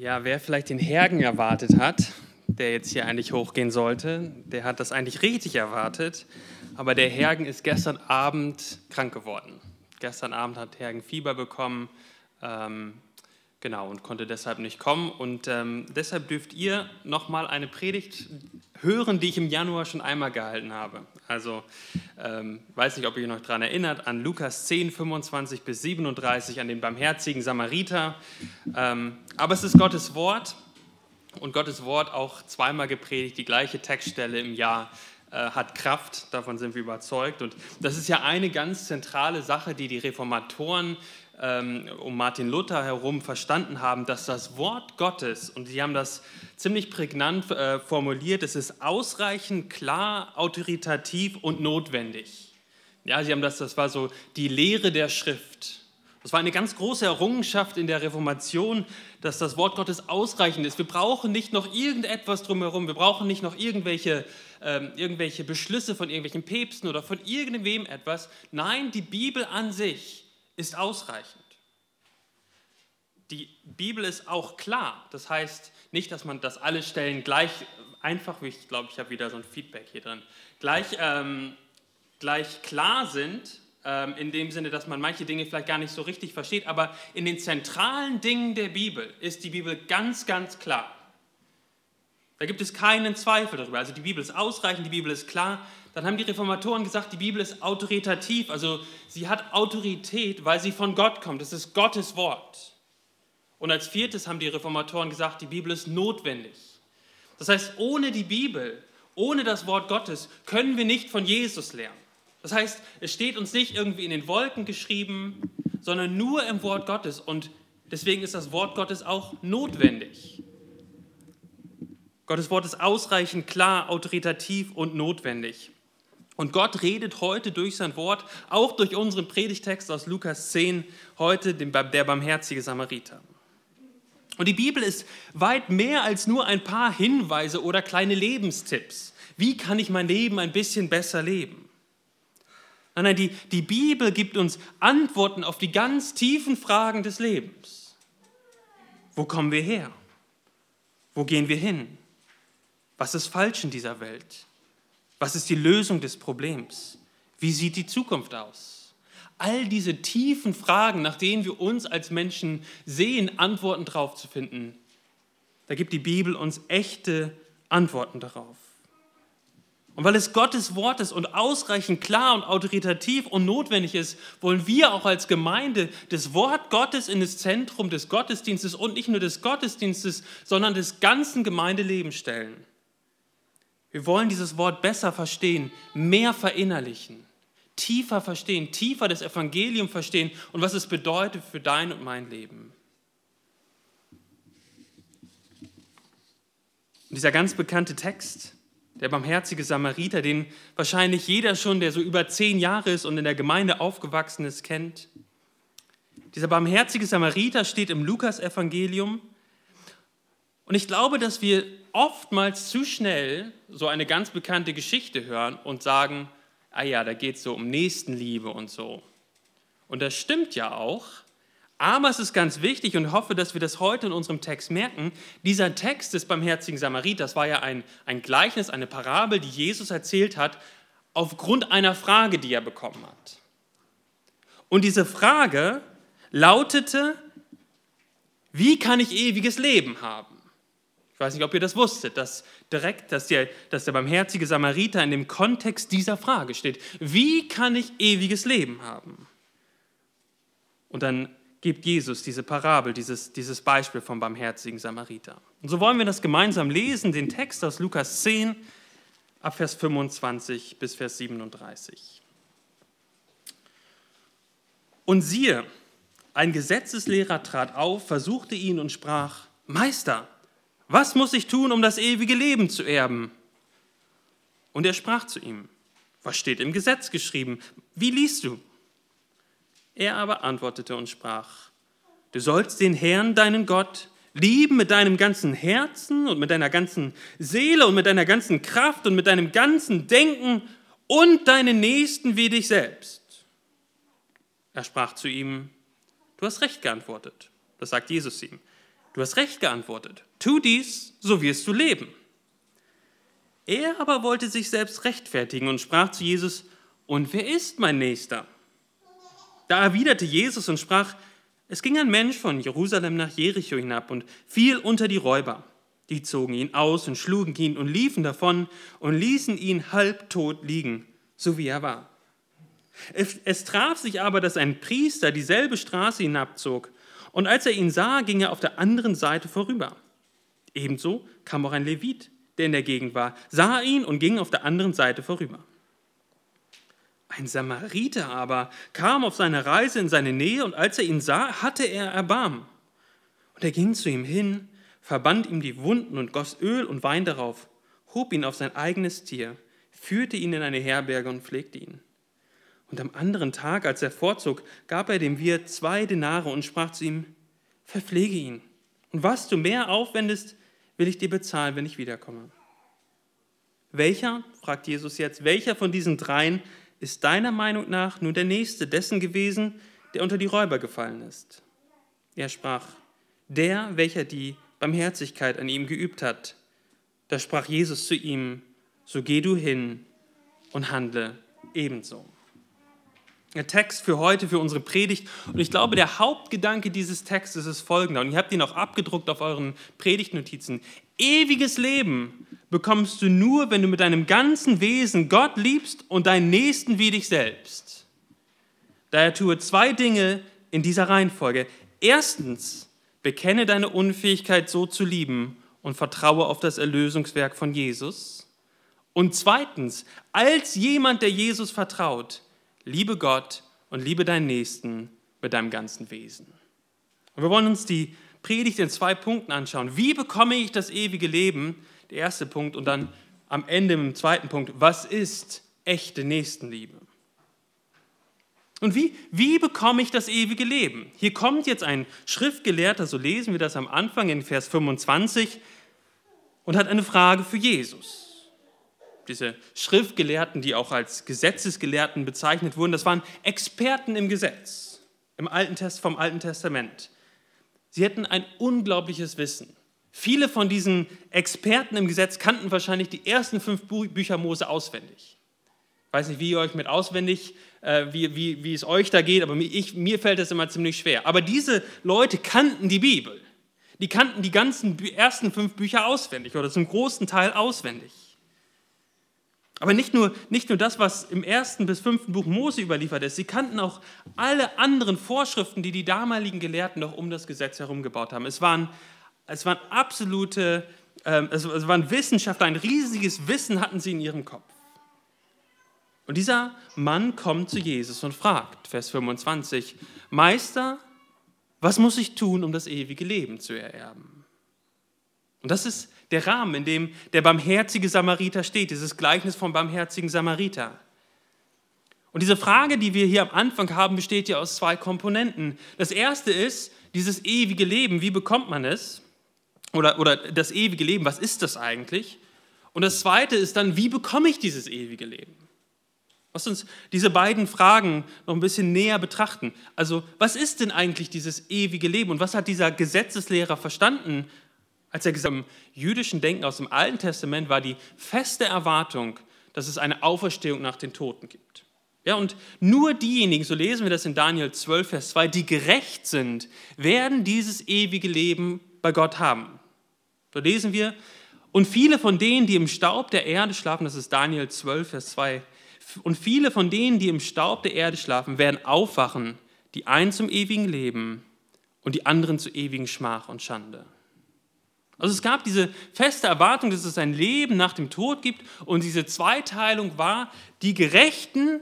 Ja, wer vielleicht den Hergen erwartet hat, der jetzt hier eigentlich hochgehen sollte, der hat das eigentlich richtig erwartet. Aber der Hergen ist gestern Abend krank geworden. Gestern Abend hat Hergen Fieber bekommen, ähm, genau, und konnte deshalb nicht kommen. Und ähm, deshalb dürft ihr nochmal eine Predigt hören, die ich im Januar schon einmal gehalten habe. Also, ähm, weiß nicht, ob ihr euch noch daran erinnert, an Lukas 10, 25 bis 37, an den barmherzigen Samariter. Ähm, aber es ist Gottes Wort und Gottes Wort auch zweimal gepredigt, die gleiche Textstelle im Jahr äh, hat Kraft, davon sind wir überzeugt. Und das ist ja eine ganz zentrale Sache, die die Reformatoren ähm, um Martin Luther herum verstanden haben, dass das Wort Gottes, und sie haben das ziemlich prägnant äh, formuliert, es ist ausreichend klar, autoritativ und notwendig. Ja, sie haben das, das war so die Lehre der Schrift. Das war eine ganz große Errungenschaft in der Reformation, dass das Wort Gottes ausreichend ist. Wir brauchen nicht noch irgendetwas drumherum. Wir brauchen nicht noch irgendwelche, ähm, irgendwelche Beschlüsse von irgendwelchen Päpsten oder von irgendwem etwas. Nein, die Bibel an sich ist ausreichend. Die Bibel ist auch klar. Das heißt nicht, dass man das alle Stellen gleich einfach, ich glaube, ich habe wieder so ein Feedback hier drin, gleich, ähm, gleich klar sind, ähm, in dem Sinne, dass man manche Dinge vielleicht gar nicht so richtig versteht, aber in den zentralen Dingen der Bibel ist die Bibel ganz, ganz klar. Da gibt es keinen Zweifel darüber. Also die Bibel ist ausreichend, die Bibel ist klar. Dann haben die Reformatoren gesagt, die Bibel ist autoritativ, also sie hat Autorität, weil sie von Gott kommt. Das ist Gottes Wort. Und als viertes haben die Reformatoren gesagt, die Bibel ist notwendig. Das heißt, ohne die Bibel, ohne das Wort Gottes können wir nicht von Jesus lernen. Das heißt, es steht uns nicht irgendwie in den Wolken geschrieben, sondern nur im Wort Gottes. Und deswegen ist das Wort Gottes auch notwendig. Gottes Wort ist ausreichend klar, autoritativ und notwendig. Und Gott redet heute durch sein Wort, auch durch unseren Predigtext aus Lukas 10, heute der barmherzige Samariter. Und die Bibel ist weit mehr als nur ein paar Hinweise oder kleine Lebenstipps. Wie kann ich mein Leben ein bisschen besser leben? Nein, nein, die, die Bibel gibt uns Antworten auf die ganz tiefen Fragen des Lebens. Wo kommen wir her? Wo gehen wir hin? Was ist falsch in dieser Welt? Was ist die Lösung des Problems? Wie sieht die Zukunft aus? All diese tiefen Fragen, nach denen wir uns als Menschen sehen, Antworten darauf zu finden, da gibt die Bibel uns echte Antworten darauf. Und weil es Gottes Wort ist und ausreichend klar und autoritativ und notwendig ist, wollen wir auch als Gemeinde das Wort Gottes in das Zentrum des Gottesdienstes und nicht nur des Gottesdienstes, sondern des ganzen Gemeindelebens stellen. Wir wollen dieses Wort besser verstehen, mehr verinnerlichen, tiefer verstehen, tiefer das Evangelium verstehen und was es bedeutet für dein und mein Leben. Und dieser ganz bekannte Text, der barmherzige Samariter, den wahrscheinlich jeder schon, der so über zehn Jahre ist und in der Gemeinde aufgewachsen ist, kennt. Dieser barmherzige Samariter steht im Lukasevangelium. Und ich glaube, dass wir oftmals zu schnell so eine ganz bekannte Geschichte hören und sagen, ah ja, da geht es so um Nächstenliebe und so. Und das stimmt ja auch. Aber es ist ganz wichtig und hoffe, dass wir das heute in unserem Text merken. Dieser Text des barmherzigen Samariters war ja ein, ein Gleichnis, eine Parabel, die Jesus erzählt hat, aufgrund einer Frage, die er bekommen hat. Und diese Frage lautete, wie kann ich ewiges Leben haben? Ich weiß nicht, ob ihr das wusstet, dass direkt, dass der, dass der barmherzige Samariter in dem Kontext dieser Frage steht. Wie kann ich ewiges Leben haben? Und dann gibt Jesus diese Parabel, dieses, dieses Beispiel vom barmherzigen Samariter. Und so wollen wir das gemeinsam lesen, den Text aus Lukas 10, ab Vers 25 bis Vers 37. Und siehe, ein Gesetzeslehrer trat auf, versuchte ihn und sprach, Meister, was muss ich tun, um das ewige Leben zu erben? Und er sprach zu ihm, was steht im Gesetz geschrieben? Wie liest du? Er aber antwortete und sprach, du sollst den Herrn, deinen Gott, lieben mit deinem ganzen Herzen und mit deiner ganzen Seele und mit deiner ganzen Kraft und mit deinem ganzen Denken und deinen Nächsten wie dich selbst. Er sprach zu ihm, du hast recht geantwortet. Das sagt Jesus ihm. Du hast recht geantwortet. Tu dies, so wirst du leben. Er aber wollte sich selbst rechtfertigen und sprach zu Jesus, und wer ist mein Nächster? Da erwiderte Jesus und sprach, es ging ein Mensch von Jerusalem nach Jericho hinab und fiel unter die Räuber. Die zogen ihn aus und schlugen ihn und liefen davon und ließen ihn halbtot liegen, so wie er war. Es, traf sich aber, dass ein Priester dieselbe Straße hinabzog, und als er ihn sah, ging er auf der anderen Seite vorüber. Ebenso kam auch ein Levit, der in der Gegend war, sah ihn und ging auf der anderen Seite vorüber. Ein Samariter aber kam auf seiner Reise in seine Nähe, und als er ihn sah, hatte er Erbarmen. Und er ging zu ihm hin, verband ihm die Wunden und goss Öl und Wein darauf, hob ihn auf sein eigenes Tier, führte ihn in eine Herberge und pflegte ihn. Und am anderen Tag, als er vorzog, gab er dem Wirt zwei Denare und sprach zu ihm, verpflege ihn. Und was du mehr aufwendest, will ich dir bezahlen, wenn ich wiederkomme. Welcher, fragt Jesus jetzt, welcher von diesen dreien ist deiner Meinung nach nun der Nächste dessen gewesen, der unter die Räuber gefallen ist? Er sprach, der, welcher die Barmherzigkeit an ihm geübt hat. Da sprach Jesus zu ihm, so geh du hin und handle ebenso. Text für heute, für unsere Predigt. Und ich glaube, der Hauptgedanke dieses Textes ist folgender. Und ihr habt ihn auch abgedruckt auf euren Predigtnotizen. Ewiges Leben bekommst du nur, wenn du mit deinem ganzen Wesen Gott liebst und deinen Nächsten wie dich selbst. Daher tue zwei Dinge in dieser Reihenfolge. Erstens, bekenne deine Unfähigkeit so zu lieben und vertraue auf das Erlösungswerk von Jesus. Und zweitens, als jemand, der Jesus vertraut, liebe Gott und liebe deinen Nächsten mit deinem ganzen Wesen. Und wir wollen uns die Predigt in zwei Punkten anschauen. Wie bekomme ich das ewige Leben? Der erste Punkt und dann am Ende im zweiten Punkt, was ist echte Nächstenliebe? Und wie, wie bekomme ich das ewige Leben? Hier kommt jetzt ein Schriftgelehrter, so lesen wir das am Anfang in Vers 25, und hat eine Frage für Jesus diese Schriftgelehrten, die auch als Gesetzesgelehrten bezeichnet wurden, das waren Experten im Gesetz, im Alten Test, vom Alten Testament. Sie hätten ein unglaubliches Wissen. Viele von diesen Experten im Gesetz kannten wahrscheinlich die ersten fünf Bücher Mose auswendig. Ich weiß nicht, wie ihr euch mit auswendig, äh, wie, wie, wie es euch da geht, aber ich, mir fällt das immer ziemlich schwer. Aber diese Leute kannten die Bibel. Die kannten die ganzen ersten fünf Bücher auswendig oder zum großen Teil auswendig. Aber nicht nur, nicht nur das, was im ersten bis fünften Buch Mose überliefert ist, sie kannten auch alle anderen Vorschriften, die die damaligen Gelehrten noch um das Gesetz herum gebaut haben. Es waren, es waren absolute, äh, es waren Wissenschaftler, ein riesiges Wissen hatten sie in ihrem Kopf. Und dieser Mann kommt zu Jesus und fragt, Vers 25, Meister, was muss ich tun, um das ewige Leben zu ererben? Und das ist der Rahmen, in dem der barmherzige Samariter steht, dieses Gleichnis vom barmherzigen Samariter. Und diese Frage, die wir hier am Anfang haben, besteht ja aus zwei Komponenten. Das erste ist dieses ewige Leben, wie bekommt man es? Oder, oder das ewige Leben, was ist das eigentlich? Und das zweite ist dann, wie bekomme ich dieses ewige Leben? Lass uns diese beiden Fragen noch ein bisschen näher betrachten. Also, was ist denn eigentlich dieses ewige Leben und was hat dieser Gesetzeslehrer verstanden als er gesagt hat, im jüdischen Denken aus dem Alten Testament war die feste Erwartung, dass es eine Auferstehung nach den Toten gibt. Ja, und nur diejenigen, so lesen wir das in Daniel 12, Vers 2, die gerecht sind, werden dieses ewige Leben bei Gott haben. So lesen wir, und viele von denen, die im Staub der Erde schlafen, das ist Daniel 12, Vers 2, und viele von denen, die im Staub der Erde schlafen, werden aufwachen, die einen zum ewigen Leben und die anderen zu ewigen Schmach und Schande. Also es gab diese feste Erwartung, dass es ein Leben nach dem Tod gibt und diese Zweiteilung war, die Gerechten,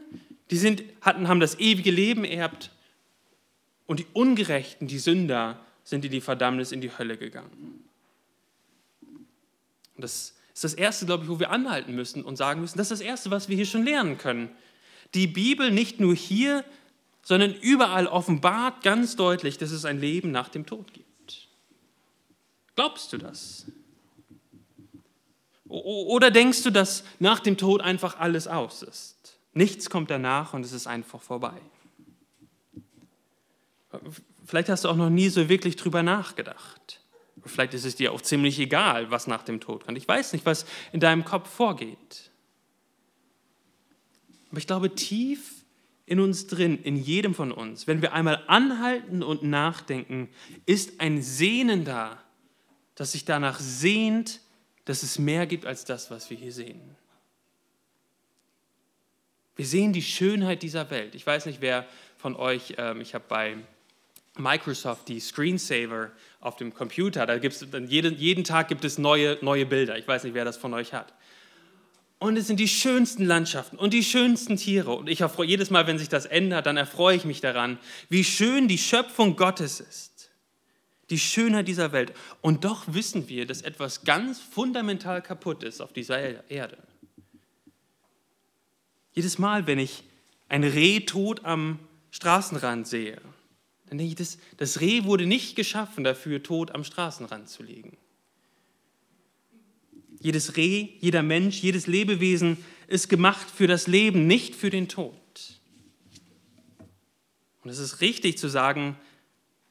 die sind, hatten, haben das ewige Leben erbt und die Ungerechten, die Sünder, sind in die Verdammnis, in die Hölle gegangen. Und das ist das Erste, glaube ich, wo wir anhalten müssen und sagen müssen, das ist das Erste, was wir hier schon lernen können. Die Bibel nicht nur hier, sondern überall offenbart ganz deutlich, dass es ein Leben nach dem Tod gibt. Glaubst du das? Oder denkst du, dass nach dem Tod einfach alles aus ist? Nichts kommt danach und es ist einfach vorbei. Vielleicht hast du auch noch nie so wirklich drüber nachgedacht. Vielleicht ist es dir auch ziemlich egal, was nach dem Tod kommt. Ich weiß nicht, was in deinem Kopf vorgeht. Aber ich glaube, tief in uns drin, in jedem von uns, wenn wir einmal anhalten und nachdenken, ist ein Sehnen da, das sich danach sehnt, dass es mehr gibt als das, was wir hier sehen. Wir sehen die Schönheit dieser Welt. Ich weiß nicht, wer von euch, ähm, ich habe bei Microsoft die Screensaver auf dem Computer, da gibt es jeden, jeden Tag gibt es neue, neue Bilder. Ich weiß nicht, wer das von euch hat. Und es sind die schönsten Landschaften und die schönsten Tiere. Und ich erfreue, jedes Mal, wenn sich das ändert, dann erfreue ich mich daran, wie schön die Schöpfung Gottes ist. Die Schönheit dieser Welt. Und doch wissen wir, dass etwas ganz fundamental kaputt ist auf dieser Erde. Jedes Mal, wenn ich ein Reh tot am Straßenrand sehe, dann denke ich, das, das Reh wurde nicht geschaffen dafür, tot am Straßenrand zu liegen. Jedes Reh, jeder Mensch, jedes Lebewesen ist gemacht für das Leben, nicht für den Tod. Und es ist richtig zu sagen,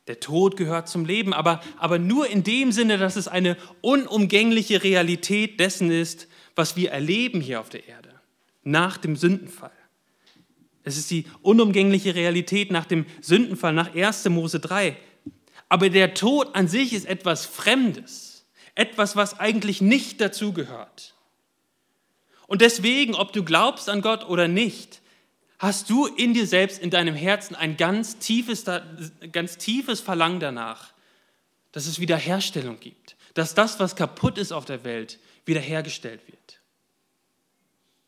der Tod gehört zum Leben, aber, aber nur in dem Sinne, dass es eine unumgängliche Realität dessen ist, was wir erleben hier auf der Erde, nach dem Sündenfall. Es ist die unumgängliche Realität nach dem Sündenfall, nach 1. Mose 3. Aber der Tod an sich ist etwas Fremdes etwas, was eigentlich nicht dazugehört. Und deswegen, ob du glaubst an Gott oder nicht, hast du in dir selbst, in deinem Herzen ein ganz tiefes, ganz tiefes Verlangen danach, dass es Wiederherstellung gibt, dass das, was kaputt ist auf der Welt, wiederhergestellt wird.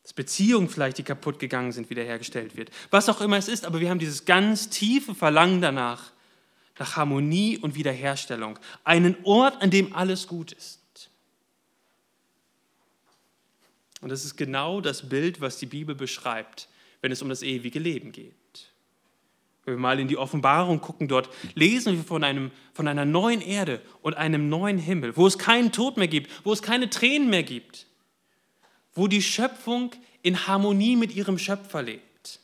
Dass Beziehungen vielleicht, die kaputt gegangen sind, wiederhergestellt wird. Was auch immer es ist, aber wir haben dieses ganz tiefe Verlangen danach, nach Harmonie und Wiederherstellung. Einen Ort, an dem alles gut ist. Und das ist genau das Bild, was die Bibel beschreibt, wenn es um das ewige Leben geht. Wenn wir mal in die Offenbarung gucken, dort lesen wir von, einem, von einer neuen Erde und einem neuen Himmel, wo es keinen Tod mehr gibt, wo es keine Tränen mehr gibt, wo die Schöpfung in Harmonie mit ihrem Schöpfer lebt.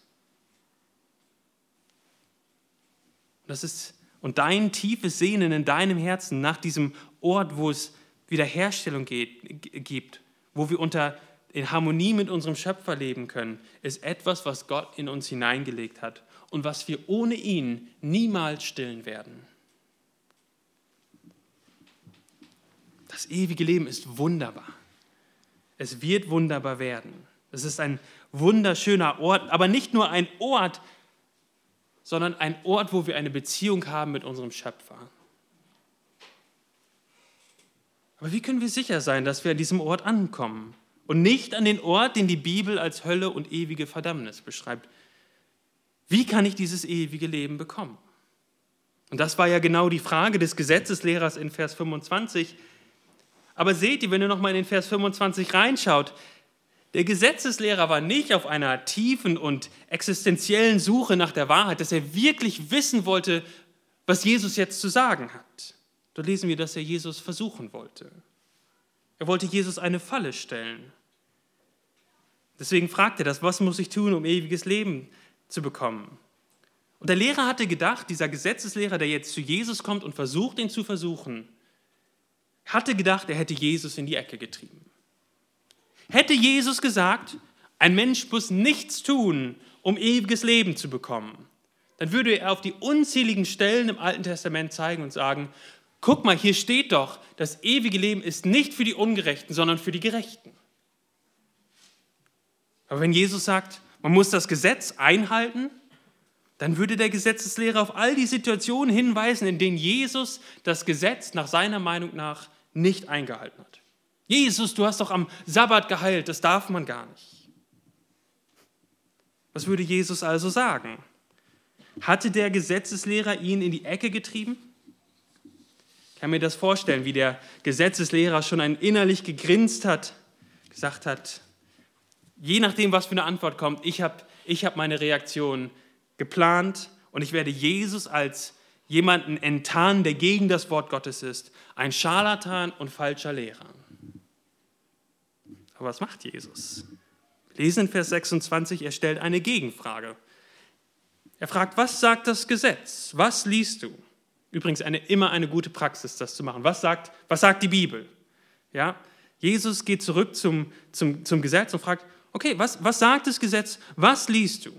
Das ist und dein tiefes Sehnen in deinem Herzen nach diesem Ort, wo es Wiederherstellung geht, gibt, wo wir unter in Harmonie mit unserem Schöpfer leben können, ist etwas, was Gott in uns hineingelegt hat und was wir ohne ihn niemals stillen werden. Das ewige Leben ist wunderbar. Es wird wunderbar werden. Es ist ein wunderschöner Ort, aber nicht nur ein Ort, sondern ein Ort, wo wir eine Beziehung haben mit unserem Schöpfer. Aber wie können wir sicher sein, dass wir an diesem Ort ankommen und nicht an den Ort, den die Bibel als Hölle und ewige Verdammnis beschreibt? Wie kann ich dieses ewige Leben bekommen? Und das war ja genau die Frage des Gesetzeslehrers in Vers 25. Aber seht ihr, wenn ihr nochmal in den Vers 25 reinschaut, der Gesetzeslehrer war nicht auf einer tiefen und existenziellen Suche nach der Wahrheit, dass er wirklich wissen wollte, was Jesus jetzt zu sagen hat. Dort lesen wir, dass er Jesus versuchen wollte. Er wollte Jesus eine Falle stellen. Deswegen fragt er das, was muss ich tun, um ewiges Leben zu bekommen? Und der Lehrer hatte gedacht, dieser Gesetzeslehrer, der jetzt zu Jesus kommt und versucht, ihn zu versuchen, hatte gedacht, er hätte Jesus in die Ecke getrieben. Hätte Jesus gesagt, ein Mensch muss nichts tun, um ewiges Leben zu bekommen, dann würde er auf die unzähligen Stellen im Alten Testament zeigen und sagen, guck mal, hier steht doch, das ewige Leben ist nicht für die Ungerechten, sondern für die Gerechten. Aber wenn Jesus sagt, man muss das Gesetz einhalten, dann würde der Gesetzeslehrer auf all die Situationen hinweisen, in denen Jesus das Gesetz nach seiner Meinung nach nicht eingehalten hat. Jesus, du hast doch am Sabbat geheilt, das darf man gar nicht. Was würde Jesus also sagen? Hatte der Gesetzeslehrer ihn in die Ecke getrieben? Ich kann mir das vorstellen, wie der Gesetzeslehrer schon ein innerlich gegrinst hat, gesagt hat, je nachdem, was für eine Antwort kommt, ich habe ich hab meine Reaktion geplant und ich werde Jesus als jemanden enttarnen, der gegen das Wort Gottes ist, ein Scharlatan und falscher Lehrer. Aber was macht Jesus? Wir lesen in Vers 26, er stellt eine Gegenfrage. Er fragt, was sagt das Gesetz? Was liest du? Übrigens eine, immer eine gute Praxis, das zu machen. Was sagt, was sagt die Bibel? Ja? Jesus geht zurück zum, zum, zum Gesetz und fragt, okay, was, was sagt das Gesetz? Was liest du?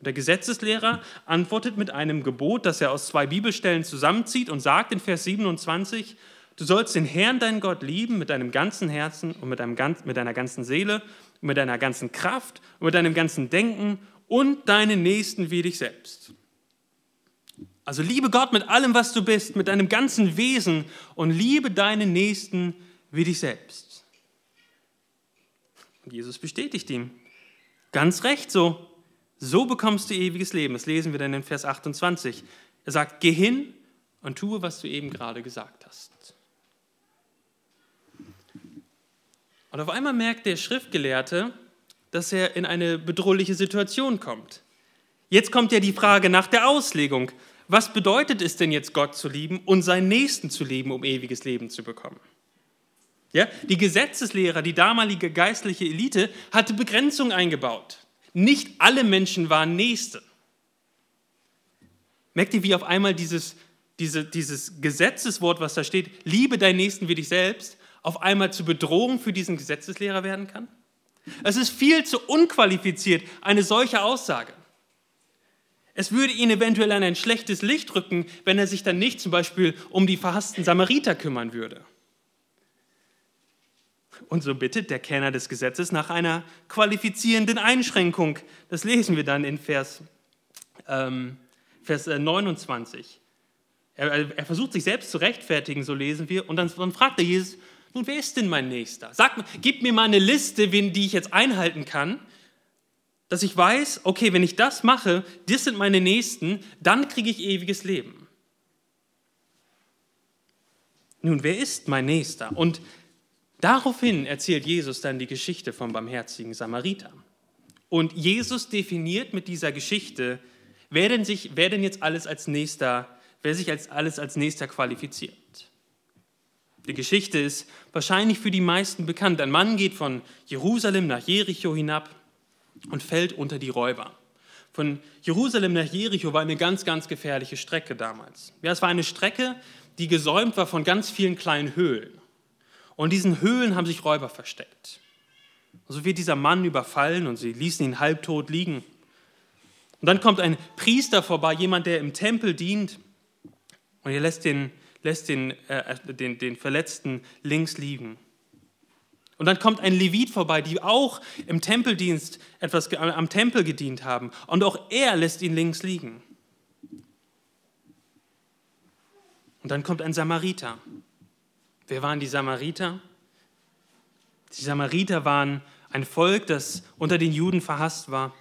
Der Gesetzeslehrer antwortet mit einem Gebot, das er aus zwei Bibelstellen zusammenzieht und sagt in Vers 27, du sollst den Herrn, deinen Gott, lieben mit deinem ganzen Herzen und mit, deinem, mit deiner ganzen Seele und mit deiner ganzen Kraft und mit deinem ganzen Denken und deinen Nächsten wie dich selbst. Also liebe Gott mit allem, was du bist, mit deinem ganzen Wesen und liebe deinen Nächsten wie dich selbst. Und Jesus bestätigt ihm, ganz recht so, so bekommst du ewiges Leben. Das lesen wir dann in Vers 28. Er sagt, geh hin und tue, was du eben gerade gesagt hast. Und auf einmal merkt der Schriftgelehrte, dass er in eine bedrohliche Situation kommt. Jetzt kommt ja die Frage nach der Auslegung. Was bedeutet es denn jetzt, Gott zu lieben und seinen Nächsten zu lieben, um ewiges Leben zu bekommen? Ja, die Gesetzeslehrer, die damalige geistliche Elite, hatte Begrenzungen eingebaut. Nicht alle Menschen waren Nächste. Merkt ihr, wie auf einmal dieses, diese, dieses Gesetzeswort, was da steht, liebe deinen Nächsten wie dich selbst, auf einmal zur Bedrohung für diesen Gesetzeslehrer werden kann? Es ist viel zu unqualifiziert, eine solche Aussage. Es würde ihn eventuell an ein schlechtes Licht rücken, wenn er sich dann nicht zum Beispiel um die verhassten Samariter kümmern würde. Und so bittet der Kenner des Gesetzes nach einer qualifizierenden Einschränkung. Das lesen wir dann in Vers, ähm, Vers 29. Äh, er, er, versucht sich selbst zu rechtfertigen, so lesen wir. Und dann, dann fragt er Jesus, nun, wer ist denn mein Nächster? Sag, gib mir mal eine Liste, die ich jetzt einhalten kann, dass ich weiß, okay, wenn ich das mache, das sind meine Nächsten, dann kriege ich ewiges Leben. Nun, wer ist mein Nächster? Und Daraufhin erzählt Jesus dann die Geschichte vom barmherzigen Samariter. Und Jesus definiert mit dieser Geschichte, wer denn, sich, wer denn jetzt alles als Nächster, wer sich als alles als Nächster qualifiziert. Die Geschichte ist wahrscheinlich für die meisten bekannt. Ein Mann geht von Jerusalem nach Jericho hinab und fällt unter die Räuber. Von Jerusalem nach Jericho war eine ganz, ganz gefährliche Strecke damals. Ja, es war eine Strecke, die gesäumt war von ganz vielen kleinen Höhlen. Und in diesen Höhlen haben sich Räuber versteckt. So wird dieser Mann überfallen und sie ließen ihn halbtot liegen. Und dann kommt ein Priester vorbei, jemand, der im Tempel dient, und er lässt den, lässt den, äh, den, den Verletzten links liegen. Und dann kommt ein Levit vorbei, die auch im Tempeldienst etwas am Tempel gedient haben. Und auch er lässt ihn links liegen. Und dann kommt ein Samariter. Wer waren die Samariter? Die Samariter waren ein Volk, das unter den Juden verhasst war.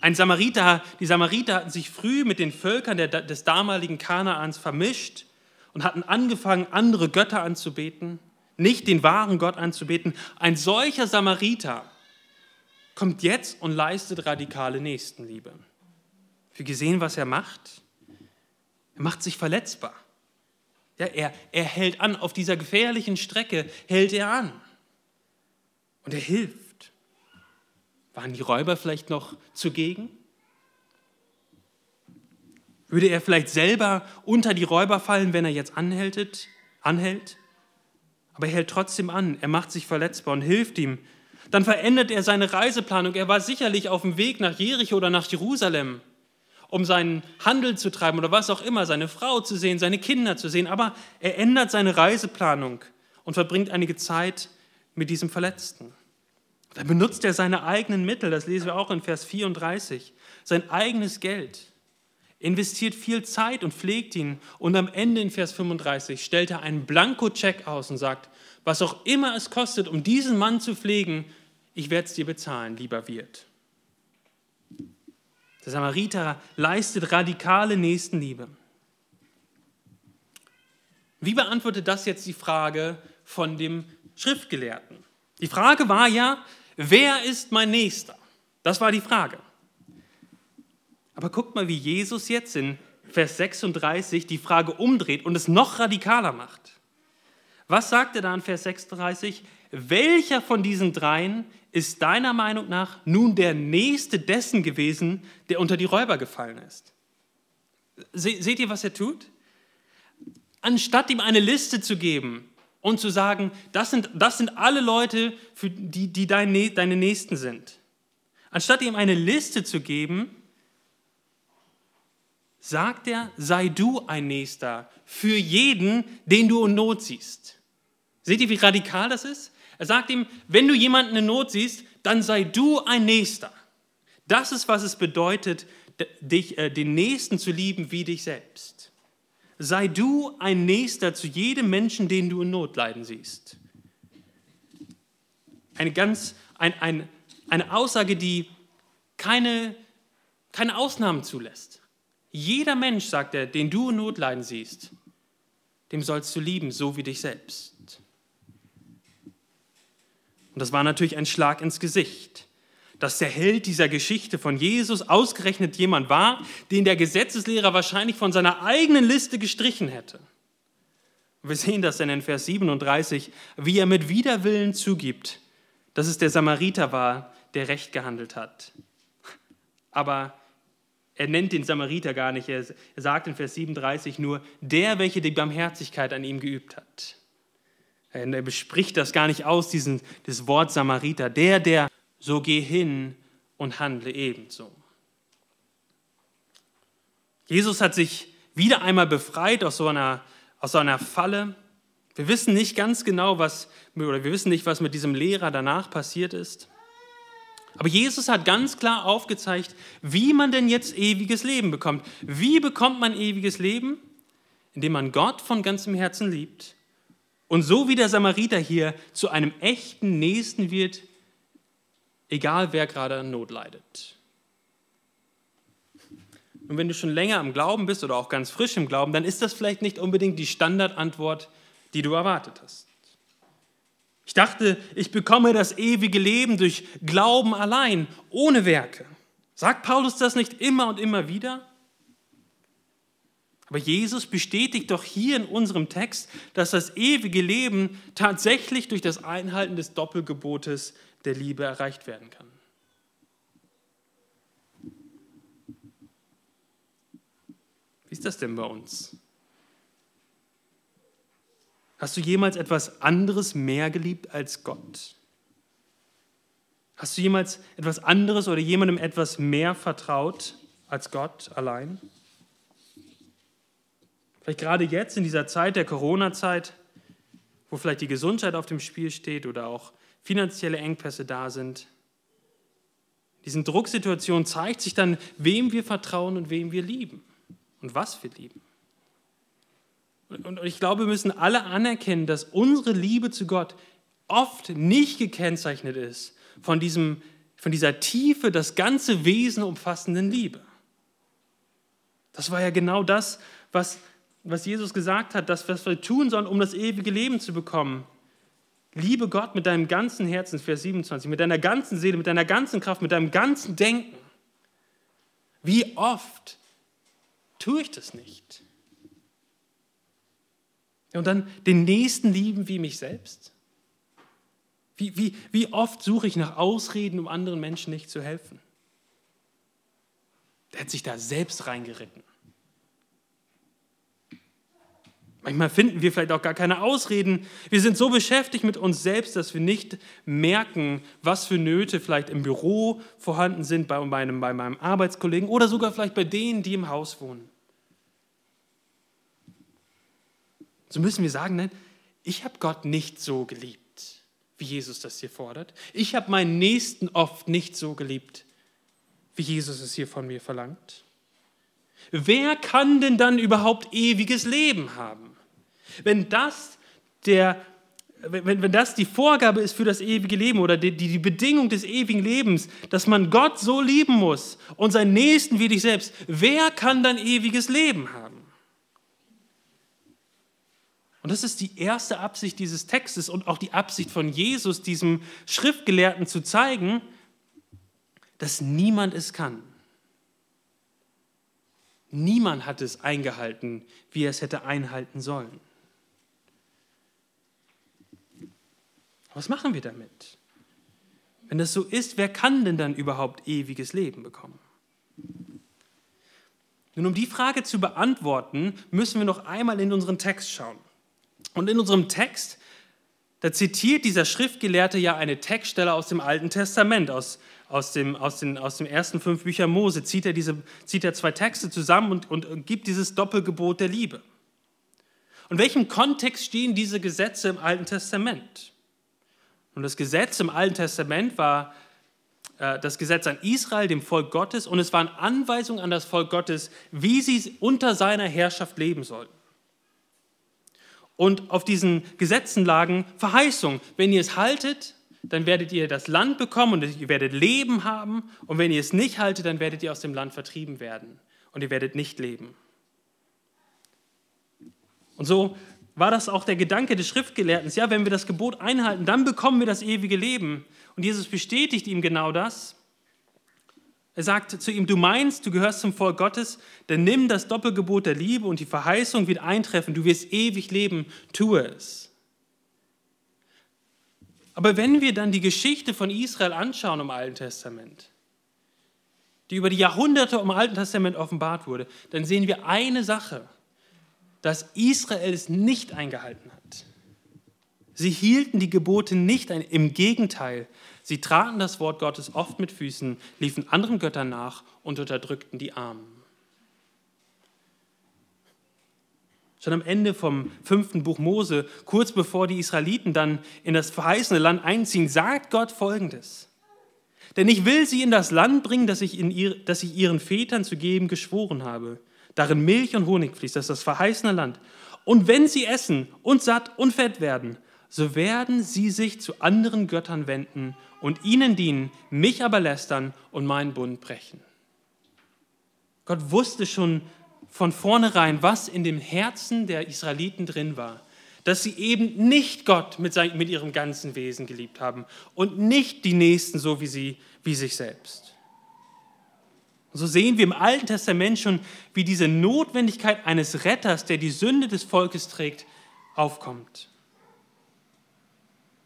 Ein Samariter, die Samariter hatten sich früh mit den Völkern der, des damaligen Kanaans vermischt und hatten angefangen, andere Götter anzubeten, nicht den wahren Gott anzubeten. Ein solcher Samariter kommt jetzt und leistet radikale Nächstenliebe. Wir gesehen, was er macht. Er macht sich verletzbar. Ja, er, er hält an, auf dieser gefährlichen Strecke hält er an. Und er hilft. Waren die Räuber vielleicht noch zugegen? Würde er vielleicht selber unter die Räuber fallen, wenn er jetzt anhältet, anhält? Aber er hält trotzdem an, er macht sich verletzbar und hilft ihm. Dann verändert er seine Reiseplanung. Er war sicherlich auf dem Weg nach Jericho oder nach Jerusalem um seinen Handel zu treiben oder was auch immer, seine Frau zu sehen, seine Kinder zu sehen. Aber er ändert seine Reiseplanung und verbringt einige Zeit mit diesem Verletzten. Dann benutzt er seine eigenen Mittel, das lesen wir auch in Vers 34, sein eigenes Geld, investiert viel Zeit und pflegt ihn. Und am Ende in Vers 35 stellt er einen Blankocheck aus und sagt, was auch immer es kostet, um diesen Mann zu pflegen, ich werde es dir bezahlen, lieber Wirt. Der Samariter leistet radikale Nächstenliebe. Wie beantwortet das jetzt die Frage von dem Schriftgelehrten? Die Frage war ja, wer ist mein Nächster? Das war die Frage. Aber guckt mal, wie Jesus jetzt in Vers 36 die Frage umdreht und es noch radikaler macht. Was sagt er da in Vers 36? Welcher von diesen dreien ist deiner Meinung nach nun der Nächste dessen gewesen, der unter die Räuber gefallen ist? seht ihr, was er tut? Anstatt ihm eine Liste zu geben und zu sagen, das sind, das sind alle Leute, die, die deine Nächsten sind. Anstatt ihm eine Liste zu geben, sagt er, sei du ein Nächster für jeden, den du in Not siehst. Seht ihr, wie radikal das ist? Er sagt ihm, wenn du jemanden in Not siehst, dann sei du ein Nächster. Das ist, was es bedeutet, dich, äh, den Nächsten zu lieben wie dich selbst. Sei du ein Nächster zu jedem Menschen, den du in Not leiden siehst. Eine ganz, ein, ein, eine Aussage, die keine, keine Ausnahmen zulässt. Jeder Mensch, sagt er, den du in Not leiden siehst, dem sollst du lieben, so wie dich selbst. Und das war natürlich ein Schlag ins Gesicht dass der Held dieser Geschichte von Jesus ausgerechnet jemand war, den der Gesetzeslehrer wahrscheinlich von seiner eigenen Liste gestrichen hätte. Wir sehen das dann in Vers 37, wie er mit Widerwillen zugibt, dass es der Samariter war, der recht gehandelt hat. Aber er nennt den Samariter gar nicht, er sagt in Vers 37 nur, der, welcher die Barmherzigkeit an ihm geübt hat. Er bespricht das gar nicht aus, diesen, das Wort Samariter, der, der so geh hin und handle ebenso. Jesus hat sich wieder einmal befreit aus so einer, aus so einer Falle. Wir wissen nicht ganz genau, was, oder wir wissen nicht, was mit diesem Lehrer danach passiert ist. Aber Jesus hat ganz klar aufgezeigt, wie man denn jetzt ewiges Leben bekommt. Wie bekommt man ewiges Leben? Indem man Gott von ganzem Herzen liebt und so wie der Samariter hier zu einem echten Nächsten wird, egal wer gerade an Not leidet. Und wenn du schon länger am Glauben bist oder auch ganz frisch im Glauben, dann ist das vielleicht nicht unbedingt die Standardantwort, die du erwartet hast. Ich dachte, ich bekomme das ewige Leben durch Glauben allein, ohne Werke. Sagt Paulus das nicht immer und immer wieder? Aber Jesus bestätigt doch hier in unserem Text, dass das ewige Leben tatsächlich durch das Einhalten des Doppelgebotes der Liebe erreicht werden kann. Wie ist das denn bei uns? Hast du jemals etwas anderes mehr geliebt als Gott? Hast du jemals etwas anderes oder jemandem etwas mehr vertraut als Gott allein? Vielleicht gerade jetzt in dieser Zeit der Corona-Zeit, wo vielleicht die Gesundheit auf dem Spiel steht oder auch finanzielle Engpässe da sind. In diesen Drucksituationen zeigt sich dann, wem wir vertrauen und wem wir lieben und was wir lieben. Und ich glaube, wir müssen alle anerkennen, dass unsere Liebe zu Gott oft nicht gekennzeichnet ist von, diesem, von dieser Tiefe, das ganze Wesen umfassenden Liebe. Das war ja genau das, was, was Jesus gesagt hat, dass was wir tun sollen, um das ewige Leben zu bekommen. Liebe Gott mit deinem ganzen Herzen, Vers 27, mit deiner ganzen Seele, mit deiner ganzen Kraft, mit deinem ganzen Denken. Wie oft tue ich das nicht? Und dann den Nächsten lieben wie mich selbst? Wie, wie, wie oft suche ich nach Ausreden, um anderen Menschen nicht zu helfen? Der hat sich da selbst reingeritten. Manchmal finden wir vielleicht auch gar keine Ausreden. Wir sind so beschäftigt mit uns selbst, dass wir nicht merken, was für Nöte vielleicht im Büro vorhanden sind, bei meinem, bei meinem Arbeitskollegen oder sogar vielleicht bei denen, die im Haus wohnen. So müssen wir sagen, nein, ich habe Gott nicht so geliebt, wie Jesus das hier fordert. Ich habe meinen Nächsten oft nicht so geliebt, wie Jesus es hier von mir verlangt. Wer kann denn dann überhaupt ewiges Leben haben? Wenn das, der, wenn, wenn das die Vorgabe ist für das ewige Leben oder die, die Bedingung des ewigen Lebens, dass man Gott so lieben muss und seinen Nächsten wie dich selbst, wer kann dann ewiges Leben haben? Und das ist die erste Absicht dieses Textes und auch die Absicht von Jesus, diesem Schriftgelehrten zu zeigen, dass niemand es kann. Niemand hat es eingehalten, wie er es hätte einhalten sollen. Was machen wir damit? Wenn das so ist, wer kann denn dann überhaupt ewiges Leben bekommen? Nun, um die Frage zu beantworten, müssen wir noch einmal in unseren Text schauen. Und in unserem Text, da zitiert dieser Schriftgelehrte ja eine Textstelle aus dem Alten Testament, aus, aus, dem, aus, den, aus den ersten fünf Büchern Mose, zieht er, diese, zieht er zwei Texte zusammen und, und, und gibt dieses Doppelgebot der Liebe. Und in welchem Kontext stehen diese Gesetze im Alten Testament? Und das Gesetz im Alten Testament war äh, das Gesetz an Israel, dem Volk Gottes, und es waren Anweisungen an das Volk Gottes, wie sie unter seiner Herrschaft leben sollten. Und auf diesen Gesetzen lagen Verheißungen. Wenn ihr es haltet, dann werdet ihr das Land bekommen und ihr werdet Leben haben. Und wenn ihr es nicht haltet, dann werdet ihr aus dem Land vertrieben werden und ihr werdet nicht leben. Und so war das auch der Gedanke des Schriftgelehrten. Ja, wenn wir das Gebot einhalten, dann bekommen wir das ewige Leben. Und Jesus bestätigt ihm genau das. Er sagt zu ihm, du meinst, du gehörst zum Volk Gottes, dann nimm das Doppelgebot der Liebe und die Verheißung wird eintreffen, du wirst ewig leben, tue es. Aber wenn wir dann die Geschichte von Israel anschauen im Alten Testament, die über die Jahrhunderte im Alten Testament offenbart wurde, dann sehen wir eine Sache, dass Israel es nicht eingehalten hat. Sie hielten die Gebote nicht ein, im Gegenteil, sie traten das Wort Gottes oft mit Füßen, liefen anderen Göttern nach und unterdrückten die Armen. Schon am Ende vom fünften Buch Mose, kurz bevor die Israeliten dann in das verheißene Land einziehen, sagt Gott Folgendes. Denn ich will sie in das Land bringen, das ich, ihr, das ich ihren Vätern zu geben geschworen habe, darin Milch und Honig fließt, das ist das verheißene Land. Und wenn sie essen und satt und fett werden, so werden sie sich zu anderen Göttern wenden und ihnen dienen, mich aber lästern und meinen Bund brechen. Gott wusste schon von vornherein, was in dem Herzen der Israeliten drin war. Dass sie eben nicht Gott mit, sein, mit ihrem ganzen Wesen geliebt haben und nicht die Nächsten so wie sie, wie sich selbst. So sehen wir im Alten Testament schon, wie diese Notwendigkeit eines Retters, der die Sünde des Volkes trägt, aufkommt.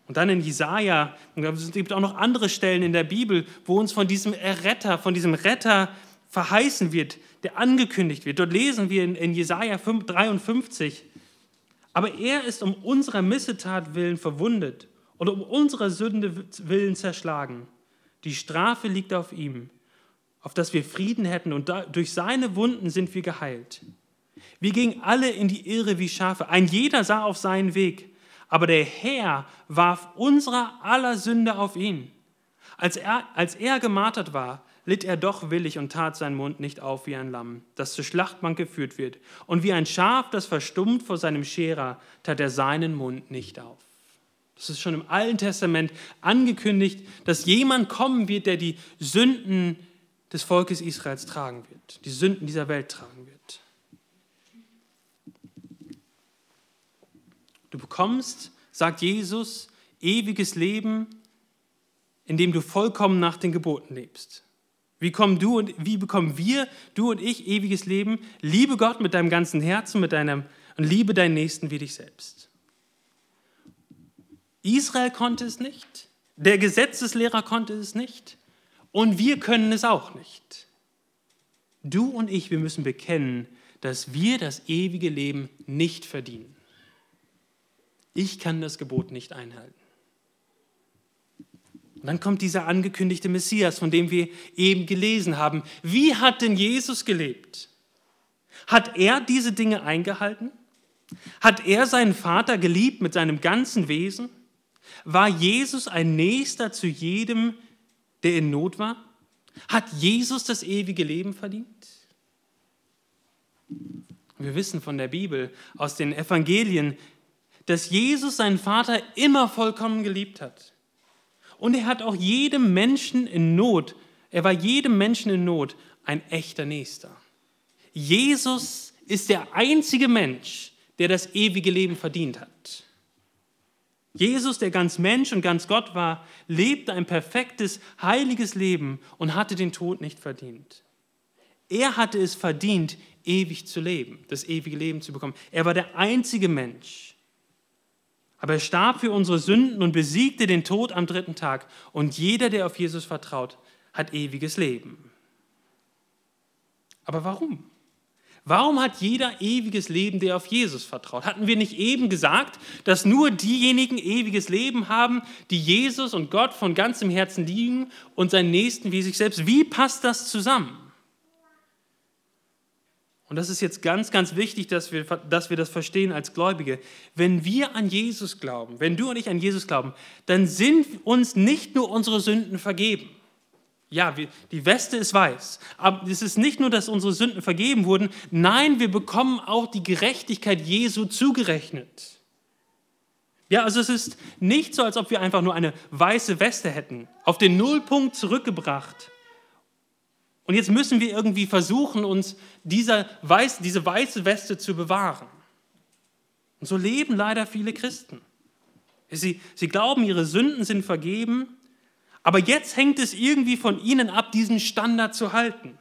Und dann in Jesaja, und es gibt auch noch andere Stellen in der Bibel, wo uns von diesem Erretter, von diesem Retter verheißen wird, der angekündigt wird. Dort lesen wir in, in Jesaja 53, aber er ist um unserer Missetat willen verwundet und um unserer Sünde willen zerschlagen. Die Strafe liegt auf ihm, auf dass wir Frieden hätten und da, durch seine Wunden sind wir geheilt. Wir gingen alle in die Irre wie Schafe, ein jeder sah auf seinen Weg aber der Herr warf unserer aller Sünde auf ihn. Als er, als er gemartert war, litt er doch willig und tat seinen Mund nicht auf wie ein Lamm, das zur Schlachtbank geführt wird. Und wie ein Schaf, das verstummt vor seinem Scherer, tat er seinen Mund nicht auf. Das ist schon im Alten Testament angekündigt, dass jemand kommen wird, der die Sünden des Volkes Israels tragen wird, die Sünden dieser Welt tragen wird. Du bekommst, sagt Jesus, ewiges Leben, indem du vollkommen nach den Geboten lebst. Wie, kommen du und, wie bekommen wir, du und ich, ewiges Leben? Liebe Gott mit deinem ganzen Herzen mit deinem, und liebe deinen Nächsten wie dich selbst. Israel konnte es nicht, der Gesetzeslehrer konnte es nicht und wir können es auch nicht. Du und ich, wir müssen bekennen, dass wir das ewige Leben nicht verdienen. Ich kann das Gebot nicht einhalten. Und dann kommt dieser angekündigte Messias, von dem wir eben gelesen haben. Wie hat denn Jesus gelebt? Hat er diese Dinge eingehalten? Hat er seinen Vater geliebt mit seinem ganzen Wesen? War Jesus ein Nächster zu jedem, der in Not war? Hat Jesus das ewige Leben verdient? Wir wissen von der Bibel, aus den Evangelien, dass Jesus seinen Vater immer vollkommen geliebt hat. Und er hat auch jedem Menschen in Not, er war jedem Menschen in Not ein echter Nächster. Jesus ist der einzige Mensch, der das ewige Leben verdient hat. Jesus, der ganz Mensch und ganz Gott war, lebte ein perfektes, heiliges Leben und hatte den Tod nicht verdient. Er hatte es verdient, ewig zu leben, das ewige Leben zu bekommen. Er war der einzige Mensch, aber er starb für unsere Sünden und besiegte den Tod am dritten Tag. Und jeder, der auf Jesus vertraut, hat ewiges Leben. Aber warum? Warum hat jeder ewiges Leben, der auf Jesus vertraut? Hatten wir nicht eben gesagt, dass nur diejenigen ewiges Leben haben, die Jesus und Gott von ganzem Herzen lieben und seinen Nächsten wie sich selbst? Wie passt das zusammen? Und das ist jetzt ganz, ganz wichtig, dass wir, dass wir das verstehen als Gläubige. Wenn wir an Jesus glauben, wenn du und ich an Jesus glauben, dann sind uns nicht nur unsere Sünden vergeben. Ja, die Weste ist weiß. Aber es ist nicht nur, dass unsere Sünden vergeben wurden, nein, wir bekommen auch die Gerechtigkeit Jesu zugerechnet. Ja, also es ist nicht so, als ob wir einfach nur eine weiße Weste hätten, auf den Nullpunkt zurückgebracht und jetzt müssen wir irgendwie versuchen, uns dieser weiß, diese weiße Weste zu bewahren. Und so leben leider viele Christen. Sie, sie glauben, ihre Sünden sind vergeben, aber jetzt hängt es irgendwie von ihnen ab, diesen Standard zu halten.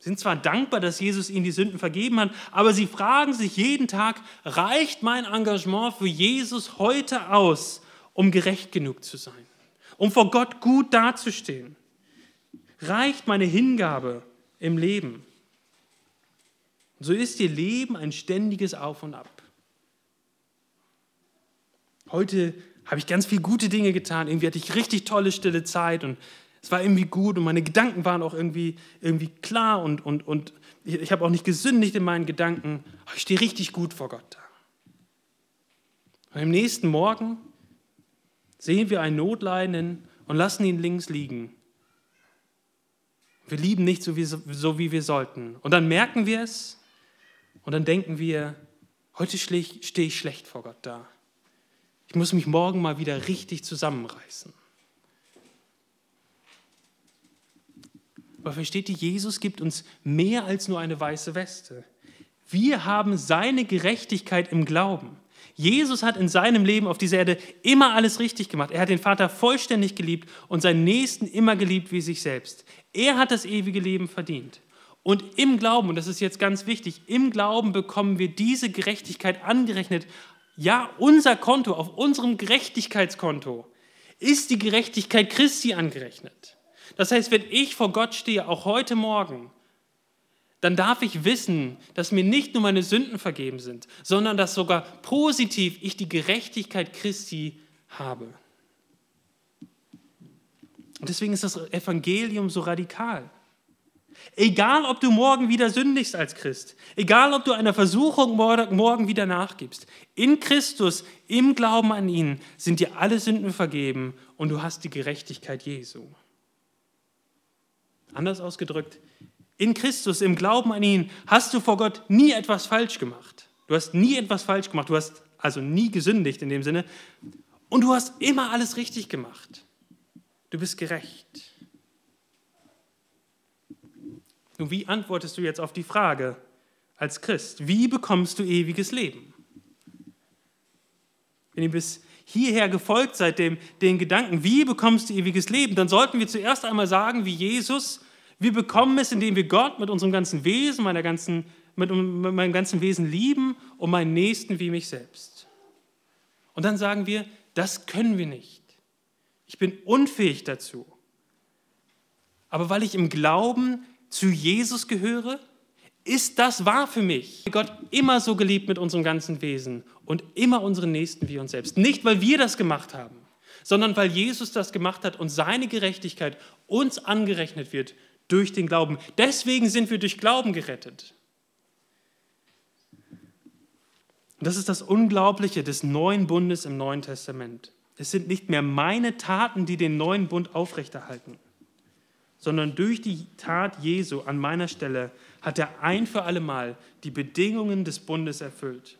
Sie sind zwar dankbar, dass Jesus ihnen die Sünden vergeben hat, aber sie fragen sich jeden Tag, reicht mein Engagement für Jesus heute aus, um gerecht genug zu sein, um vor Gott gut dazustehen? Reicht meine Hingabe im Leben. So ist ihr Leben ein ständiges Auf und Ab. Heute habe ich ganz viele gute Dinge getan. Irgendwie hatte ich richtig tolle, stille Zeit und es war irgendwie gut und meine Gedanken waren auch irgendwie, irgendwie klar und, und, und ich, ich habe auch nicht gesündigt in meinen Gedanken. Ich stehe richtig gut vor Gott da. Und am nächsten Morgen sehen wir einen Notleidenden und lassen ihn links liegen. Wir lieben nicht so wie, so, wie wir sollten. Und dann merken wir es und dann denken wir, heute stehe ich schlecht vor Gott da. Ich muss mich morgen mal wieder richtig zusammenreißen. Aber versteht ihr, Jesus gibt uns mehr als nur eine weiße Weste. Wir haben seine Gerechtigkeit im Glauben. Jesus hat in seinem Leben auf dieser Erde immer alles richtig gemacht. Er hat den Vater vollständig geliebt und seinen Nächsten immer geliebt wie sich selbst. Er hat das ewige Leben verdient. Und im Glauben, und das ist jetzt ganz wichtig, im Glauben bekommen wir diese Gerechtigkeit angerechnet. Ja, unser Konto, auf unserem Gerechtigkeitskonto ist die Gerechtigkeit Christi angerechnet. Das heißt, wenn ich vor Gott stehe, auch heute Morgen, dann darf ich wissen, dass mir nicht nur meine Sünden vergeben sind, sondern dass sogar positiv ich die Gerechtigkeit Christi habe. Und deswegen ist das Evangelium so radikal. Egal, ob du morgen wieder sündigst als Christ, egal, ob du einer Versuchung morgen wieder nachgibst, in Christus, im Glauben an ihn, sind dir alle Sünden vergeben und du hast die Gerechtigkeit Jesu. Anders ausgedrückt, in Christus, im Glauben an ihn, hast du vor Gott nie etwas falsch gemacht. Du hast nie etwas falsch gemacht, du hast also nie gesündigt in dem Sinne und du hast immer alles richtig gemacht. Du bist gerecht. Nun, wie antwortest du jetzt auf die Frage als Christ? Wie bekommst du ewiges Leben? Wenn ihr bis hierher gefolgt seid, dem, den Gedanken, wie bekommst du ewiges Leben, dann sollten wir zuerst einmal sagen, wie Jesus, wir bekommen es, indem wir Gott mit unserem ganzen Wesen, meiner ganzen, mit, mit meinem ganzen Wesen lieben und meinen Nächsten wie mich selbst. Und dann sagen wir, das können wir nicht. Ich bin unfähig dazu. Aber weil ich im Glauben zu Jesus gehöre, ist das wahr für mich. Gott immer so geliebt mit unserem ganzen Wesen und immer unseren Nächsten wie uns selbst. Nicht, weil wir das gemacht haben, sondern weil Jesus das gemacht hat und seine Gerechtigkeit uns angerechnet wird durch den Glauben. Deswegen sind wir durch Glauben gerettet. Und das ist das Unglaubliche des neuen Bundes im Neuen Testament. Es sind nicht mehr meine Taten, die den neuen Bund aufrechterhalten, sondern durch die Tat Jesu an meiner Stelle hat er ein für alle Mal die Bedingungen des Bundes erfüllt.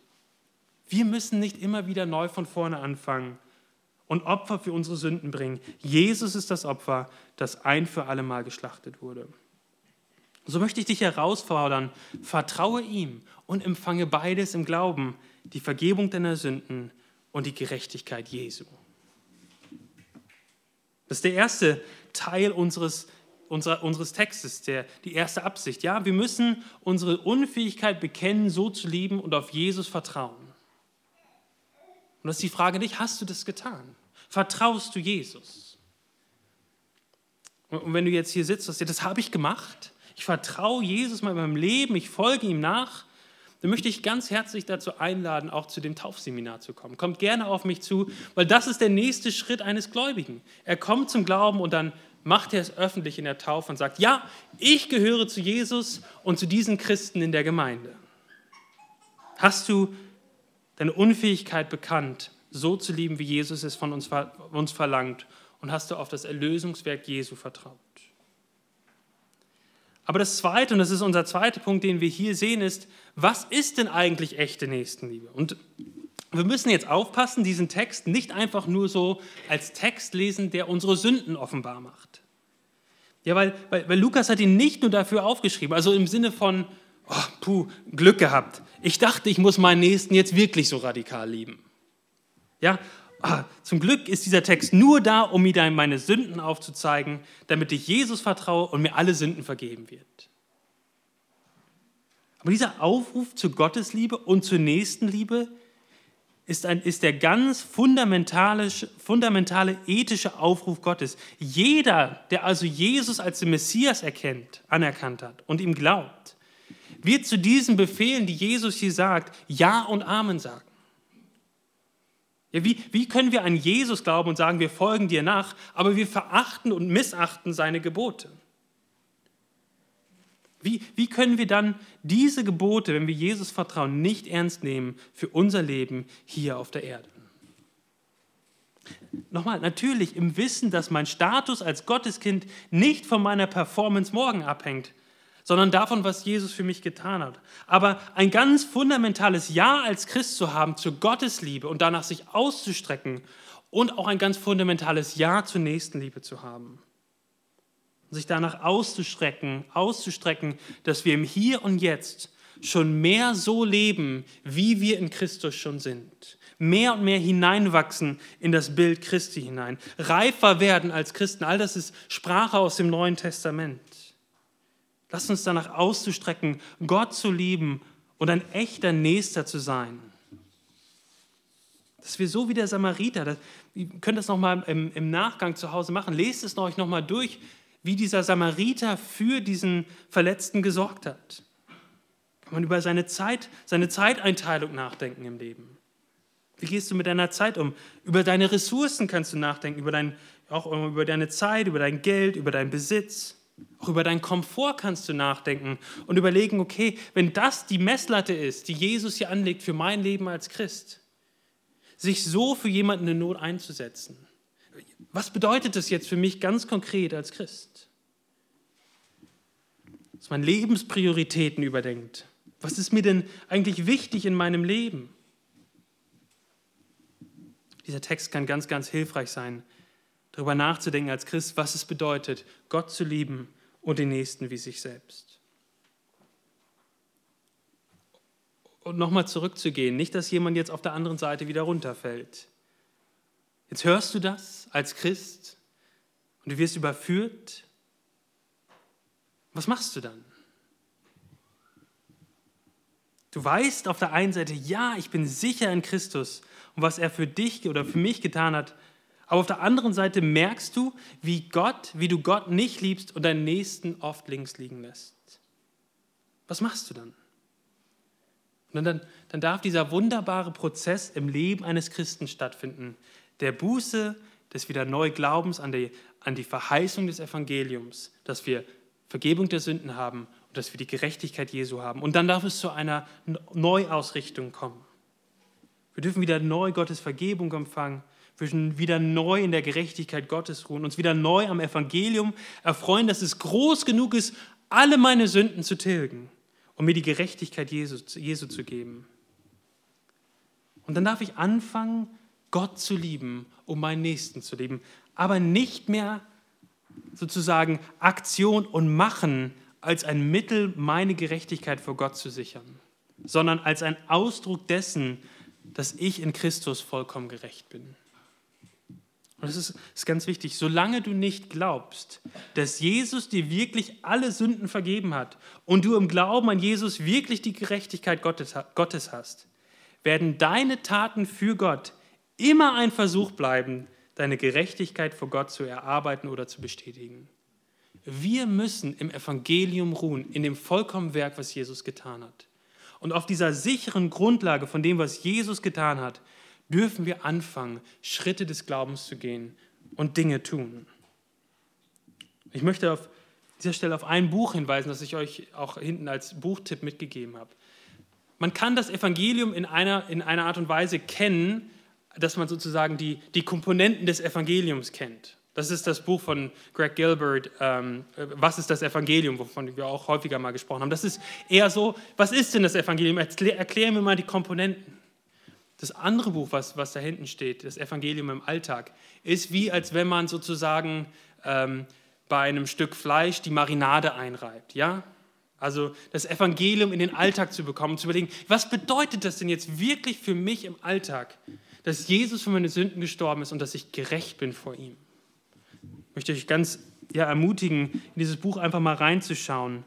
Wir müssen nicht immer wieder neu von vorne anfangen und Opfer für unsere Sünden bringen. Jesus ist das Opfer, das ein für alle Mal geschlachtet wurde. So möchte ich dich herausfordern, vertraue ihm und empfange beides im Glauben, die Vergebung deiner Sünden und die Gerechtigkeit Jesu. Das ist der erste Teil unseres, unserer, unseres Textes, der, die erste Absicht. Ja, wir müssen unsere Unfähigkeit bekennen, so zu lieben und auf Jesus vertrauen. Und das ist die Frage nicht, hast du das getan? Vertraust du Jesus? Und wenn du jetzt hier sitzt und sagst, das habe ich gemacht, ich vertraue Jesus mal in meinem Leben, ich folge ihm nach, dann möchte ich ganz herzlich dazu einladen, auch zu dem Taufseminar zu kommen. Kommt gerne auf mich zu, weil das ist der nächste Schritt eines Gläubigen. Er kommt zum Glauben und dann macht er es öffentlich in der Taufe und sagt, ja, ich gehöre zu Jesus und zu diesen Christen in der Gemeinde. Hast du deine Unfähigkeit bekannt, so zu lieben, wie Jesus es von uns, verlangt? Und hast du auf das Erlösungswerk Jesu vertraut? Aber das Zweite, und das ist unser zweiter Punkt, den wir hier sehen, ist, was ist denn eigentlich echte Nächstenliebe? Und wir müssen jetzt aufpassen, diesen Text nicht einfach nur so als Text lesen, der unsere Sünden offenbar macht. Ja, weil, weil, weil Lukas hat ihn nicht nur dafür aufgeschrieben, also im Sinne von, oh, puh, Glück gehabt. Ich dachte, ich muss meinen Nächsten jetzt wirklich so radikal lieben. Ja, ah, zum Glück ist dieser Text nur da, um mir meine Sünden aufzuzeigen, damit ich Jesus vertraue und mir alle Sünden vergeben wird. Aber dieser Aufruf zur Gottesliebe und zur Nächstenliebe ist, ein, ist der ganz fundamentale, fundamentale ethische Aufruf Gottes. Jeder, der also Jesus als den Messias erkennt, anerkannt hat und ihm glaubt, wird zu diesen Befehlen, die Jesus hier sagt, Ja und Amen sagen. Ja, wie, wie können wir an Jesus glauben und sagen, wir folgen dir nach, aber wir verachten und missachten seine Gebote? Wie, wie können wir dann diese Gebote, wenn wir Jesus vertrauen, nicht ernst nehmen für unser Leben hier auf der Erde? Nochmal, natürlich im Wissen, dass mein Status als Gotteskind nicht von meiner Performance morgen abhängt, sondern davon, was Jesus für mich getan hat. Aber ein ganz fundamentales Ja als Christ zu haben zur Gottesliebe und danach sich auszustrecken und auch ein ganz fundamentales Ja zur Nächstenliebe zu haben sich danach auszustrecken, auszustrecken, dass wir im Hier und Jetzt schon mehr so leben, wie wir in Christus schon sind. Mehr und mehr hineinwachsen in das Bild Christi hinein. Reifer werden als Christen. All das ist Sprache aus dem Neuen Testament. Lasst uns danach auszustrecken, Gott zu lieben und ein echter Nächster zu sein. Dass wir so wie der Samariter, das, ihr könnt das nochmal im, im Nachgang zu Hause machen, lest es euch nochmal durch, wie dieser Samariter für diesen Verletzten gesorgt hat. Kann man über seine Zeit, seine Zeiteinteilung nachdenken im Leben. Wie gehst du mit deiner Zeit um? Über deine Ressourcen kannst du nachdenken, über dein, auch über deine Zeit, über dein Geld, über deinen Besitz. Auch über deinen Komfort kannst du nachdenken und überlegen, okay, wenn das die Messlatte ist, die Jesus hier anlegt für mein Leben als Christ, sich so für jemanden in Not einzusetzen, was bedeutet das jetzt für mich ganz konkret als Christ? Dass man Lebensprioritäten überdenkt. Was ist mir denn eigentlich wichtig in meinem Leben? Dieser Text kann ganz, ganz hilfreich sein, darüber nachzudenken als Christ, was es bedeutet, Gott zu lieben und den Nächsten wie sich selbst. Und nochmal zurückzugehen, nicht, dass jemand jetzt auf der anderen Seite wieder runterfällt. Jetzt hörst du das als Christ und du wirst überführt. Was machst du dann? Du weißt auf der einen Seite, ja, ich bin sicher in Christus und was er für dich oder für mich getan hat. Aber auf der anderen Seite merkst du, wie Gott, wie du Gott nicht liebst und deinen Nächsten oft links liegen lässt. Was machst du dann? Und dann, dann darf dieser wunderbare Prozess im Leben eines Christen stattfinden, der Buße, des wieder Neuglaubens an die, an die Verheißung des Evangeliums, dass wir Vergebung der Sünden haben und dass wir die Gerechtigkeit Jesu haben. Und dann darf es zu einer Neuausrichtung kommen. Wir dürfen wieder neu Gottes Vergebung empfangen. Wir wieder neu in der Gerechtigkeit Gottes ruhen, uns wieder neu am Evangelium erfreuen, dass es groß genug ist, alle meine Sünden zu tilgen und mir die Gerechtigkeit Jesu, Jesu zu geben. Und dann darf ich anfangen, Gott zu lieben, um meinen Nächsten zu lieben, aber nicht mehr sozusagen Aktion und Machen als ein Mittel, meine Gerechtigkeit vor Gott zu sichern, sondern als ein Ausdruck dessen, dass ich in Christus vollkommen gerecht bin. Und das ist, ist, ganz wichtig. Solange du nicht glaubst, dass Jesus dir wirklich alle Sünden vergeben hat und du im Glauben an Jesus wirklich die Gerechtigkeit Gottes, Gottes hast, werden deine Taten für Gott immer ein Versuch bleiben, deine Gerechtigkeit vor Gott zu erarbeiten oder zu bestätigen. Wir müssen im Evangelium ruhen, in dem vollkommenen Werk, was Jesus getan hat. Und auf dieser sicheren Grundlage von dem, was Jesus getan hat, dürfen wir anfangen, Schritte des Glaubens zu gehen und Dinge tun. Ich möchte auf dieser Stelle auf ein Buch hinweisen, das ich euch auch hinten als Buchtipp mitgegeben habe. Man kann das Evangelium in einer, in einer Art und Weise kennen, dass man sozusagen die, die Komponenten des Evangeliums kennt. Das ist das Buch von Greg Gilbert, ähm, Was ist das Evangelium, wovon wir auch häufiger mal gesprochen haben. Das ist eher so, was ist denn das Evangelium? Erklär, erklär mir mal die Komponenten. Das andere Buch, was, was da hinten steht, das Evangelium im Alltag, ist wie, als wenn man sozusagen ähm, bei einem Stück Fleisch die Marinade einreibt. Ja? Also das Evangelium in den Alltag zu bekommen, zu überlegen, was bedeutet das denn jetzt wirklich für mich im Alltag, dass Jesus für meine Sünden gestorben ist und dass ich gerecht bin vor ihm. Ich möchte euch ganz ja, ermutigen, in dieses Buch einfach mal reinzuschauen,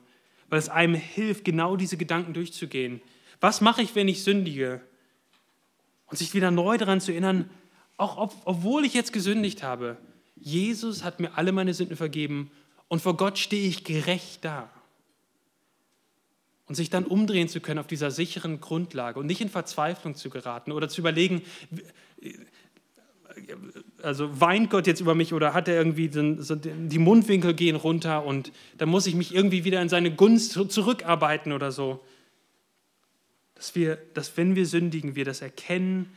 weil es einem hilft, genau diese Gedanken durchzugehen. Was mache ich, wenn ich sündige? Und sich wieder neu daran zu erinnern, auch ob, obwohl ich jetzt gesündigt habe, Jesus hat mir alle meine Sünden vergeben und vor Gott stehe ich gerecht da. Und sich dann umdrehen zu können auf dieser sicheren Grundlage und nicht in Verzweiflung zu geraten oder zu überlegen, also weint Gott jetzt über mich oder hat er irgendwie so die Mundwinkel gehen runter und dann muss ich mich irgendwie wieder in seine Gunst zurückarbeiten oder so. Dass wir, dass wenn wir sündigen, wir das erkennen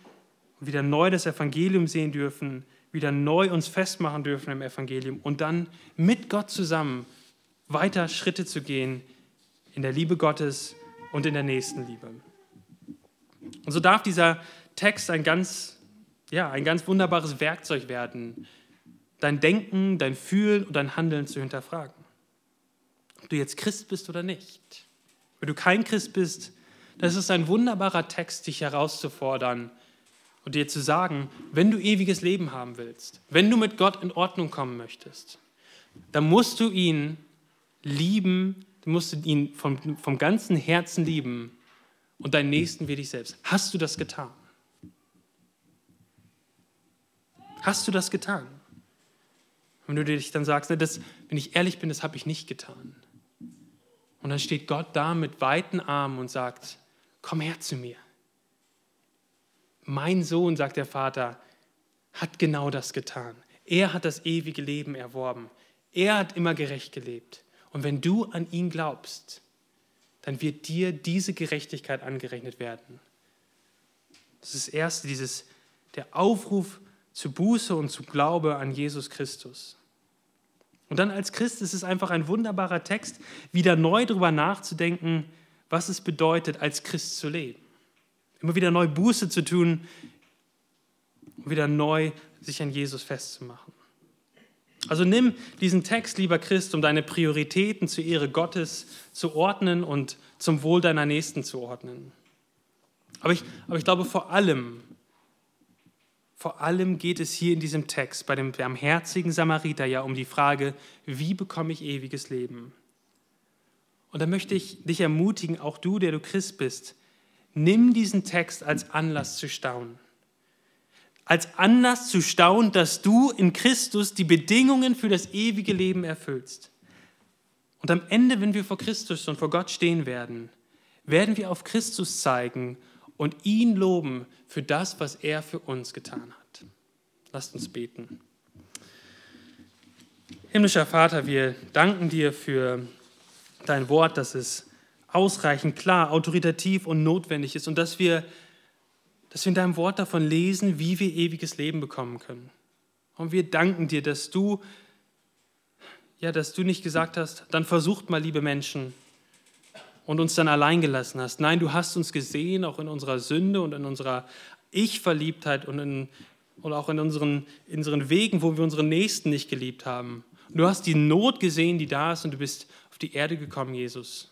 und wieder neu das Evangelium sehen dürfen, wieder neu uns festmachen dürfen im Evangelium und dann mit Gott zusammen weiter Schritte zu gehen in der Liebe Gottes und in der Nächstenliebe. Und so darf dieser Text ein ganz, ja, ein ganz wunderbares Werkzeug werden, dein Denken, dein Fühlen und dein Handeln zu hinterfragen. Ob du jetzt Christ bist oder nicht. Wenn du kein Christ bist, das ist ein wunderbarer Text, dich herauszufordern, und dir zu sagen, wenn du ewiges Leben haben willst, wenn du mit Gott in Ordnung kommen möchtest, dann musst du ihn lieben, du musst ihn vom, vom ganzen Herzen lieben und deinen Nächsten wie dich selbst. Hast du das getan? Hast du das getan? Wenn du dich dann sagst, das, wenn ich ehrlich bin, das habe ich nicht getan. Und dann steht Gott da mit weiten Armen und sagt, komm her zu mir. Mein Sohn, sagt der Vater, hat genau das getan. Er hat das ewige Leben erworben. Er hat immer gerecht gelebt. Und wenn du an ihn glaubst, dann wird dir diese Gerechtigkeit angerechnet werden. Das ist das Erste, dieses, der Aufruf zu Buße und zu Glaube an Jesus Christus. Und dann als Christ ist es einfach ein wunderbarer Text, wieder neu darüber nachzudenken, was es bedeutet, als Christ zu leben. Immer wieder neu Buße zu tun, wieder neu sich an Jesus festzumachen. Also nimm diesen Text, lieber Christ, um deine Prioritäten zur Ehre Gottes zu ordnen und zum Wohl deiner Nächsten zu ordnen. Aber ich, aber ich glaube vor allem, vor allem geht es hier in diesem Text bei dem barmherzigen Samariter ja um die Frage, wie bekomme ich ewiges Leben? Und da möchte ich dich ermutigen, auch du, der du Christ bist, Nimm diesen Text als Anlass zu staunen. Als Anlass zu staunen, dass du in Christus die Bedingungen für das ewige Leben erfüllst. Und am Ende, wenn wir vor Christus und vor Gott stehen werden, werden wir auf Christus zeigen und ihn loben für das, was er für uns getan hat. Lasst uns beten. Himmlischer Vater, wir danken dir für dein Wort, das es ausreichend, klar, autoritativ und notwendig ist und dass wir, dass wir in deinem Wort davon lesen, wie wir ewiges Leben bekommen können. Und wir danken dir, dass du, ja, dass du nicht gesagt hast, dann versucht mal, liebe Menschen, und uns dann allein gelassen hast. Nein, du hast uns gesehen, auch in unserer Sünde und in unserer Ich-Verliebtheit und, und auch in unseren, in unseren Wegen, wo wir unseren Nächsten nicht geliebt haben. Du hast die Not gesehen, die da ist, und du bist auf die Erde gekommen, Jesus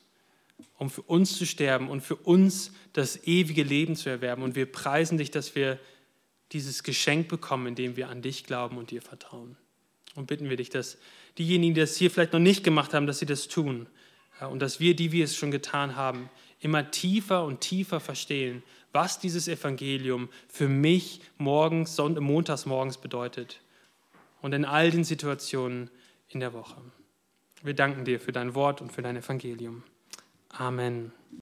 um für uns zu sterben und für uns das ewige Leben zu erwerben. Und wir preisen dich, dass wir dieses Geschenk bekommen, indem wir an dich glauben und dir vertrauen. Und bitten wir dich, dass diejenigen, die das hier vielleicht noch nicht gemacht haben, dass sie das tun. Und dass wir, die wir es schon getan haben, immer tiefer und tiefer verstehen, was dieses Evangelium für mich morgens, montags morgens bedeutet. Und in all den Situationen in der Woche. Wir danken dir für dein Wort und für dein Evangelium. Amen.